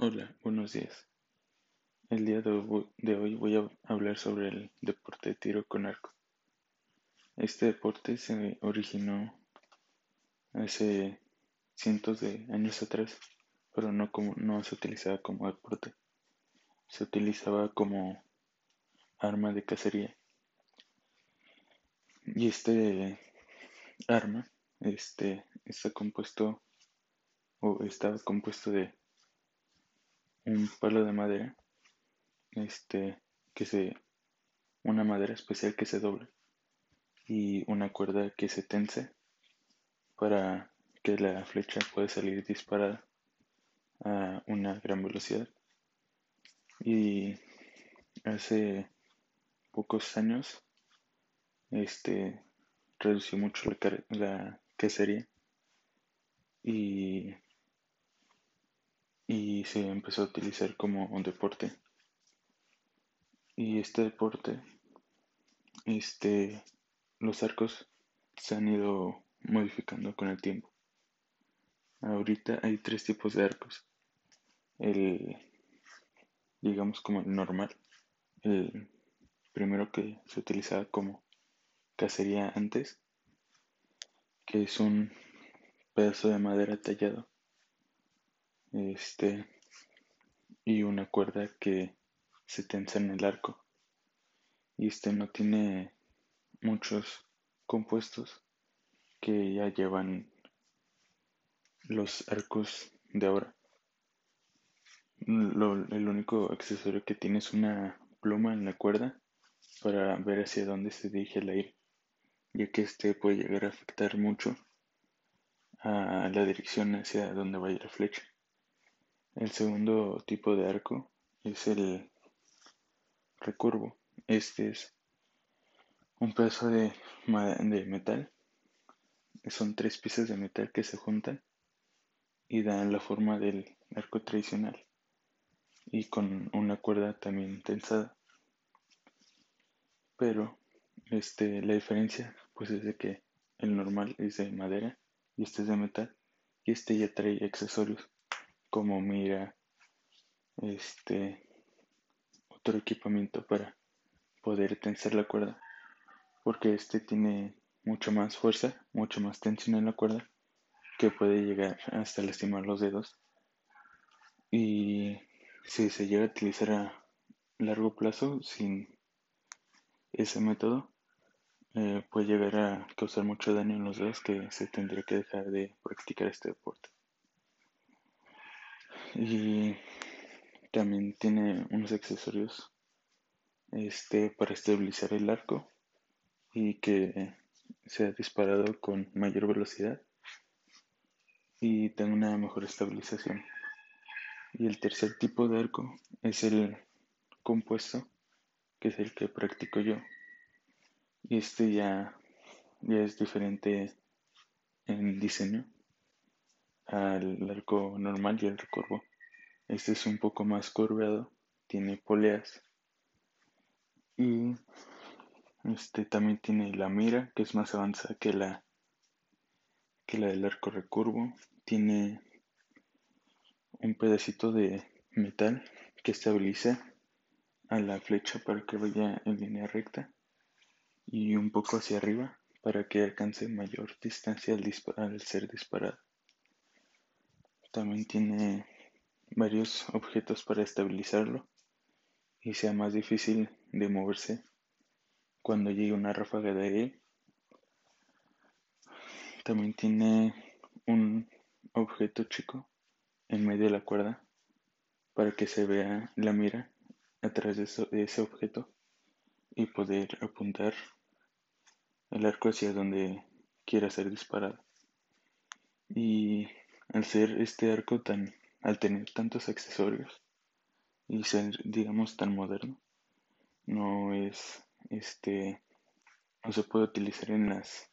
Hola, buenos días. El día de hoy voy a hablar sobre el deporte de tiro con arco. Este deporte se originó hace cientos de años atrás, pero no, como, no se utilizaba como deporte. Se utilizaba como arma de cacería. Y este arma este, está compuesto o estaba compuesto de un palo de madera, este, que se, una madera especial que se doble y una cuerda que se tense para que la flecha pueda salir disparada a una gran velocidad. Y hace pocos años, este, redució mucho la, la cacería y y se empezó a utilizar como un deporte. Y este deporte, este, los arcos se han ido modificando con el tiempo. Ahorita hay tres tipos de arcos. El, digamos como el normal, el primero que se utilizaba como cacería antes, que es un pedazo de madera tallado este y una cuerda que se tensa en el arco. Y este no tiene muchos compuestos que ya llevan los arcos de ahora. El único accesorio que tiene es una pluma en la cuerda para ver hacia dónde se dirige el aire ya que este puede llegar a afectar mucho a la dirección hacia donde vaya la flecha el segundo tipo de arco es el recurvo. Este es un pedazo de, de metal. Son tres piezas de metal que se juntan y dan la forma del arco tradicional y con una cuerda también tensada. Pero este, la diferencia pues es de que el normal es de madera y este es de metal y este ya trae accesorios como mira, este, otro equipamiento para poder tensar la cuerda, porque este tiene mucho más fuerza, mucho más tensión en la cuerda, que puede llegar hasta lastimar los dedos. Y si se llega a utilizar a largo plazo sin ese método, eh, puede llegar a causar mucho daño en los dedos que se tendría que dejar de practicar este deporte y también tiene unos accesorios este para estabilizar el arco y que sea disparado con mayor velocidad y tenga una mejor estabilización. Y el tercer tipo de arco es el compuesto que es el que practico yo. Y este ya ya es diferente en diseño al arco normal y el recurvo. Este es un poco más curvado, tiene poleas y este también tiene la mira que es más avanzada que la que la del arco recurvo. Tiene un pedacito de metal que estabiliza a la flecha para que vaya en línea recta y un poco hacia arriba para que alcance mayor distancia al, al ser disparado. También tiene varios objetos para estabilizarlo y sea más difícil de moverse cuando llegue una ráfaga de aire. También tiene un objeto chico en medio de la cuerda para que se vea la mira a través de, de ese objeto y poder apuntar el arco hacia donde quiera ser disparado. Y al ser este arco tan, al tener tantos accesorios y ser, digamos, tan moderno, no es, este, no se puede utilizar en las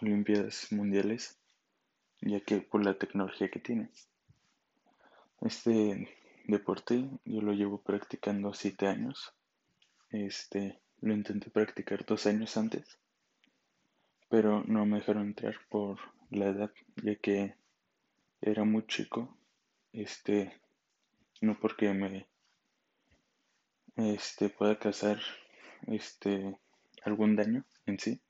Olimpiadas Mundiales, ya que por la tecnología que tiene. Este deporte yo lo llevo practicando siete años. Este, lo intenté practicar dos años antes, pero no me dejaron entrar por la edad, ya que era muy chico, este, no porque me este pueda causar este algún daño en sí,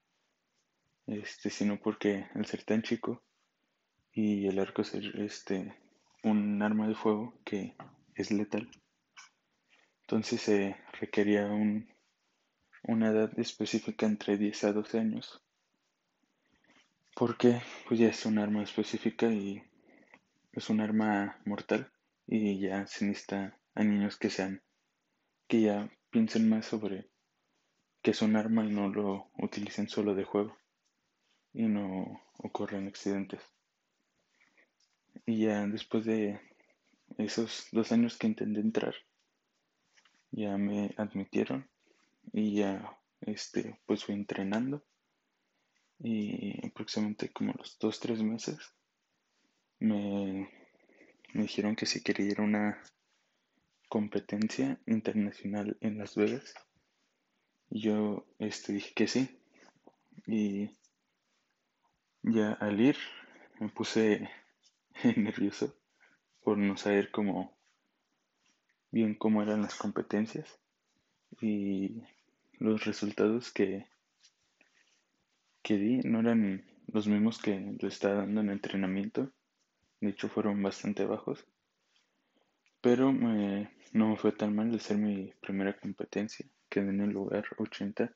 este, sino porque al ser tan chico y el arco ser este un arma de fuego que es letal, entonces se requería un, una edad específica entre 10 a 12 años, porque pues ya es un arma específica y es un arma mortal y ya se necesita a niños que sean que ya piensen más sobre que es un arma y no lo utilicen solo de juego y no ocurren accidentes. Y ya después de esos dos años que intenté entrar, ya me admitieron y ya este pues fui entrenando y aproximadamente como los dos tres meses me, me dijeron que si quería ir a una competencia internacional en Las Vegas. Y yo este dije que sí. Y ya al ir me puse nervioso por no saber cómo bien cómo eran las competencias y los resultados que, que di. No eran los mismos que yo estaba dando en entrenamiento. De hecho fueron bastante bajos. Pero no me fue tan mal de ser mi primera competencia. Quedé en el lugar 80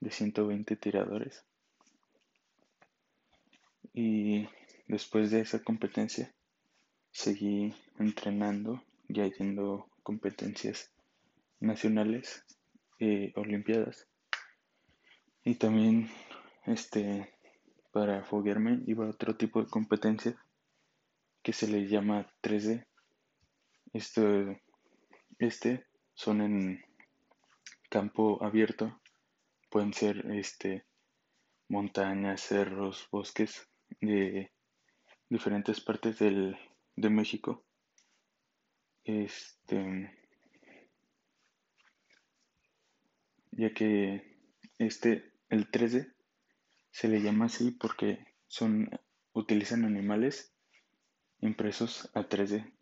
de 120 tiradores. Y después de esa competencia seguí entrenando, ya yendo competencias nacionales y olimpiadas. Y también este para foguearme iba a otro tipo de competencia que se le llama 3D. Esto, este son en campo abierto, pueden ser este montañas, cerros, bosques de diferentes partes del, de México. Este, ya que este, el 3D, se le llama así porque son, utilizan animales impresos a 3D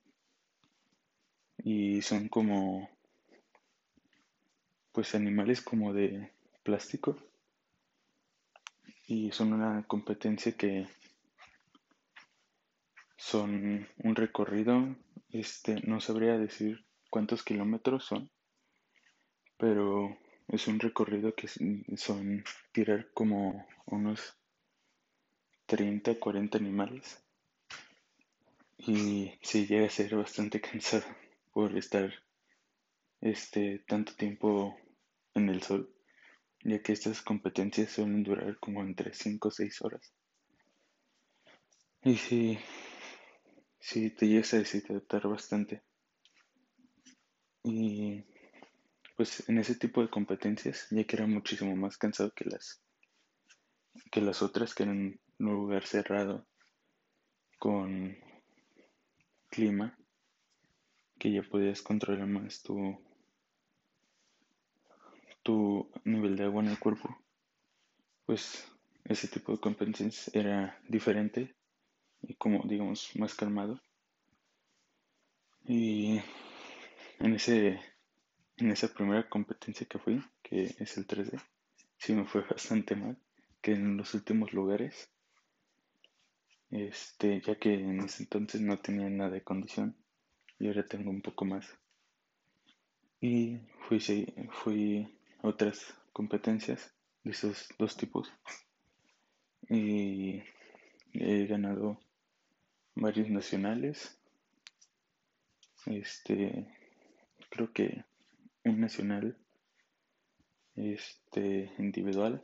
y son como, pues animales como de plástico. Y son una competencia que son un recorrido, este, no sabría decir cuántos kilómetros son, pero es un recorrido que son tirar como unos 30, 40 animales. Y sí llega a ser bastante cansado por estar este tanto tiempo en el sol, ya que estas competencias suelen durar como entre 5 o 6 horas. Y sí, sí te llegas a deshidratar bastante. Y pues en ese tipo de competencias, ya que era muchísimo más cansado que las que las otras que eran un lugar cerrado con clima que ya podías controlar más tu tu nivel de agua en el cuerpo pues ese tipo de competencias era diferente y como digamos más calmado. Y en ese en esa primera competencia que fui, que es el 3D, sí me fue bastante mal, que en los últimos lugares, este, ya que en ese entonces no tenía nada de condición y ahora tengo un poco más. Y fui, fui a otras competencias de esos dos tipos y he ganado varios nacionales. Este, creo que un nacional este, individual,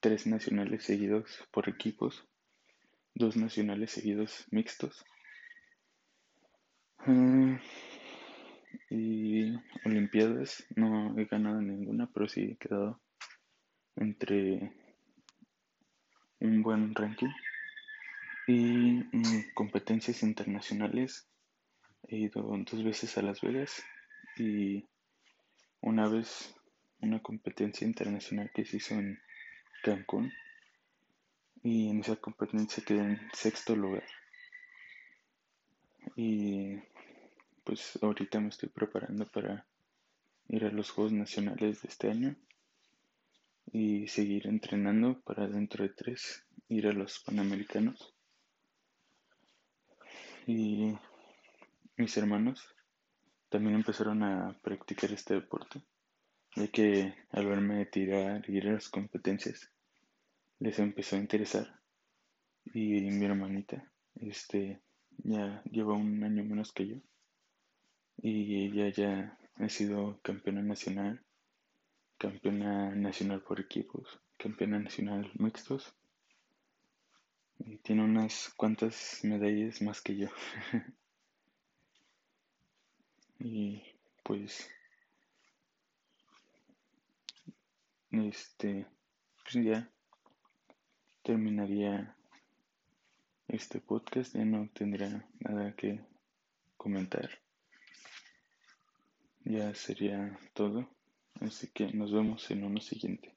tres nacionales seguidos por equipos, dos nacionales seguidos mixtos. Ah, y Olimpiadas no he ganado ninguna, pero sí he quedado entre un buen ranking. Y competencias internacionales he ido dos veces a Las Vegas y una vez una competencia internacional que se hizo en Cancún y en esa competencia quedé en sexto lugar. Y pues ahorita me estoy preparando para ir a los Juegos Nacionales de este año y seguir entrenando para dentro de tres ir a los Panamericanos. Y mis hermanos también empezaron a practicar este deporte, ya que al verme tirar y ir a las competencias les empezó a interesar. Y mi hermanita, este, ya lleva un año menos que yo y ella ya ha sido campeona nacional, campeona nacional por equipos, campeona nacional mixtos y tiene unas cuantas medallas más que yo. y pues este pues ya terminaría este podcast ya no tendrá nada que comentar. Ya sería todo. Así que nos vemos en uno siguiente